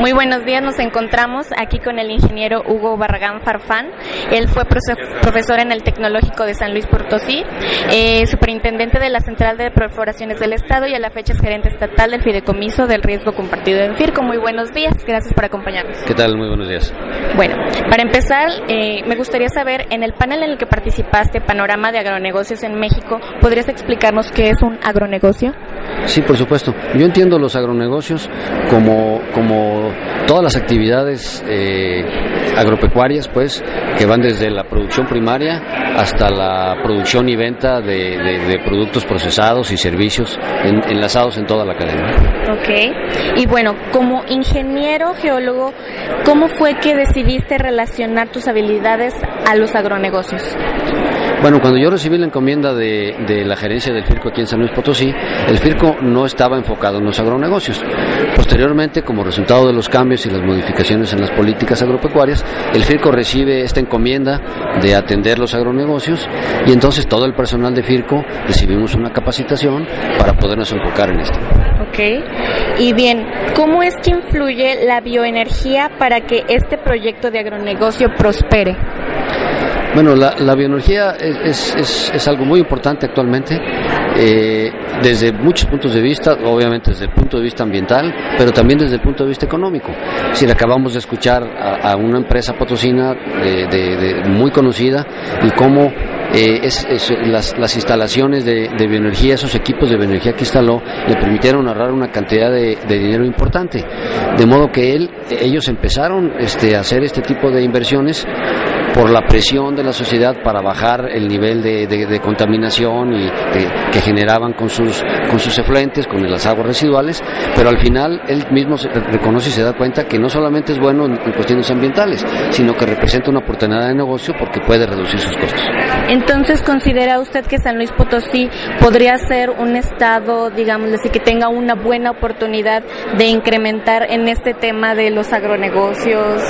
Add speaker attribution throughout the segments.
Speaker 1: Muy buenos días, nos encontramos aquí con el ingeniero Hugo Barragán Farfán. Él fue profesor en el Tecnológico de San Luis Potosí, eh, superintendente de la Central de Perforaciones del Estado y a la fecha es gerente estatal del Fideicomiso del Riesgo Compartido en FIRCO. Muy buenos días, gracias por acompañarnos.
Speaker 2: ¿Qué tal? Muy buenos días.
Speaker 1: Bueno, para empezar, eh, me gustaría saber, en el panel en el que participaste, Panorama de Agronegocios en México, ¿podrías explicarnos qué es un agronegocio?
Speaker 2: Sí, por supuesto. Yo entiendo los agronegocios como, como todas las actividades eh, agropecuarias, pues, que van desde la producción primaria hasta la producción y venta de, productos procesados y servicios enlazados en toda la cadena.
Speaker 1: Ok. Y bueno, como ingeniero geólogo, ¿cómo fue que decidiste relacionar tus habilidades a los agronegocios?
Speaker 2: Bueno, cuando yo recibí la encomienda de, de, la gerencia del FIRCO aquí en San Luis Potosí, el FIRCO no estaba enfocado en los agronegocios. Posteriormente, como resultado de los cambios y las modificaciones en las políticas agropecuarias, el FIRCO recibe esta encomienda de atender los agronegocios y entonces todo el personal de FIRCO recibimos una capacitación para podernos enfocar en esto.
Speaker 1: Ok. Y bien, ¿cómo es que influye la bioenergía para que este proyecto de agronegocio prospere?
Speaker 2: Bueno, la, bioenergía es, es, es, algo muy importante actualmente, eh, desde muchos puntos de vista, obviamente desde el punto de vista ambiental, pero también desde el punto de vista económico. Si le acabamos de escuchar a, una empresa potosina de, muy conocida y cómo eh, es, las, las, instalaciones de, bioenergía, esos equipos de bioenergía que instaló, le permitieron ahorrar una cantidad de, dinero importante. De modo que él, ellos empezaron este, a hacer este tipo de inversiones por la presión de la sociedad para bajar el nivel de, contaminación y que generaban con sus, con sus efluentes, con las aguas residuales, pero al final él mismo reconoce y se da cuenta que no solamente es bueno en, cuestiones ambientales, sino que representa una oportunidad de negocio porque puede reducir sus costos.
Speaker 1: Entonces, ¿considera usted que San Luis Potosí podría ser un estado, digamos, así, que tenga una buena oportunidad de incrementar en este tema de los agronegocios?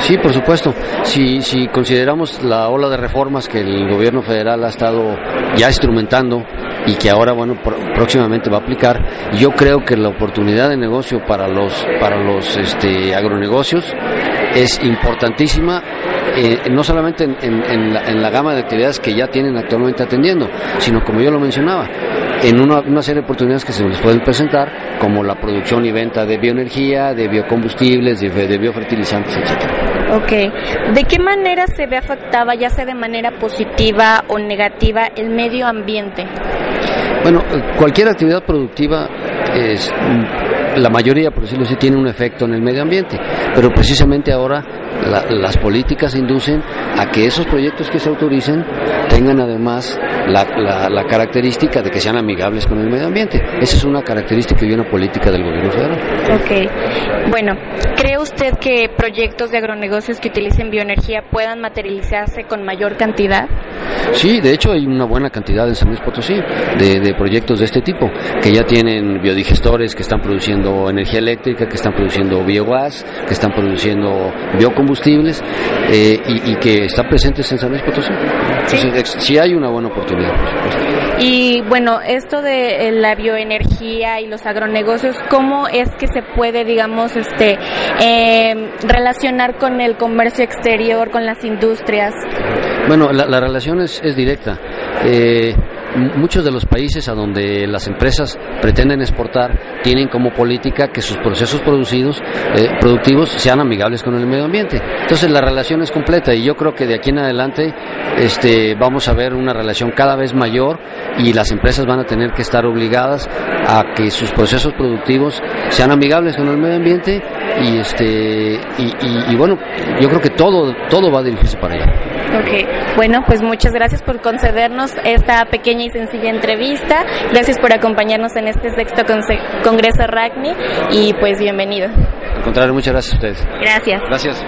Speaker 2: Sí, por supuesto. Si, si consideramos la ola de reformas que el gobierno federal ha estado ya instrumentando y que ahora, bueno, próximamente va a aplicar, yo creo que la oportunidad de negocio para los, para los este, agronegocios es importantísima eh, no solamente en, la, en, la, gama de actividades que ya tienen actualmente atendiendo, sino como yo lo mencionaba, en una, una, serie de oportunidades que se les pueden presentar, como la producción y venta de bioenergía, de biocombustibles, de, de biofertilizantes, etcétera.
Speaker 1: Ok. ¿De qué manera se ve afectada, ya sea de manera positiva o negativa, el medio ambiente?
Speaker 2: Bueno, cualquier actividad productiva es la mayoría, por decirlo así, tiene un efecto en el medio ambiente, pero precisamente ahora las políticas inducen a que esos proyectos que se autoricen tengan además la, característica de que sean amigables con el medio ambiente. Esa es una característica y una política del gobierno federal.
Speaker 1: Ok. Bueno, ¿cree usted que proyectos de agronegocios que utilicen bioenergía puedan materializarse con mayor cantidad?
Speaker 2: Sí, de hecho hay una buena cantidad en San Luis Potosí de, de proyectos de este tipo, que ya tienen biodigestores que están produciendo energía eléctrica, que están produciendo biogás, que están produciendo biocombustibles eh, y, que están presentes en San Luis Potosí. Entonces, ¿Sí? hay una buena oportunidad, por supuesto.
Speaker 1: Y bueno, esto de eh, la bioenergía y los agronegocios, ¿cómo es que se puede, digamos, este, eh, relacionar con el comercio exterior, con las industrias?
Speaker 2: Bueno, la, la relación es, es directa. Eh, muchos de los países a donde las empresas pretenden exportar tienen como política que sus procesos producidos, eh, productivos sean amigables con el medio ambiente. Entonces la relación es completa y yo creo que de aquí en adelante este, vamos a ver una relación cada vez mayor y las empresas van a tener que estar obligadas a que sus procesos productivos sean amigables con el medio ambiente y este y, bueno, yo creo que todo todo va a dirigirse para allá.
Speaker 1: Ok, bueno, pues muchas gracias por concedernos esta pequeña y sencilla entrevista. Gracias por acompañarnos en este sexto Congreso RACNI y pues bienvenido.
Speaker 2: Al contrario, muchas gracias a ustedes.
Speaker 1: Gracias.
Speaker 2: Gracias.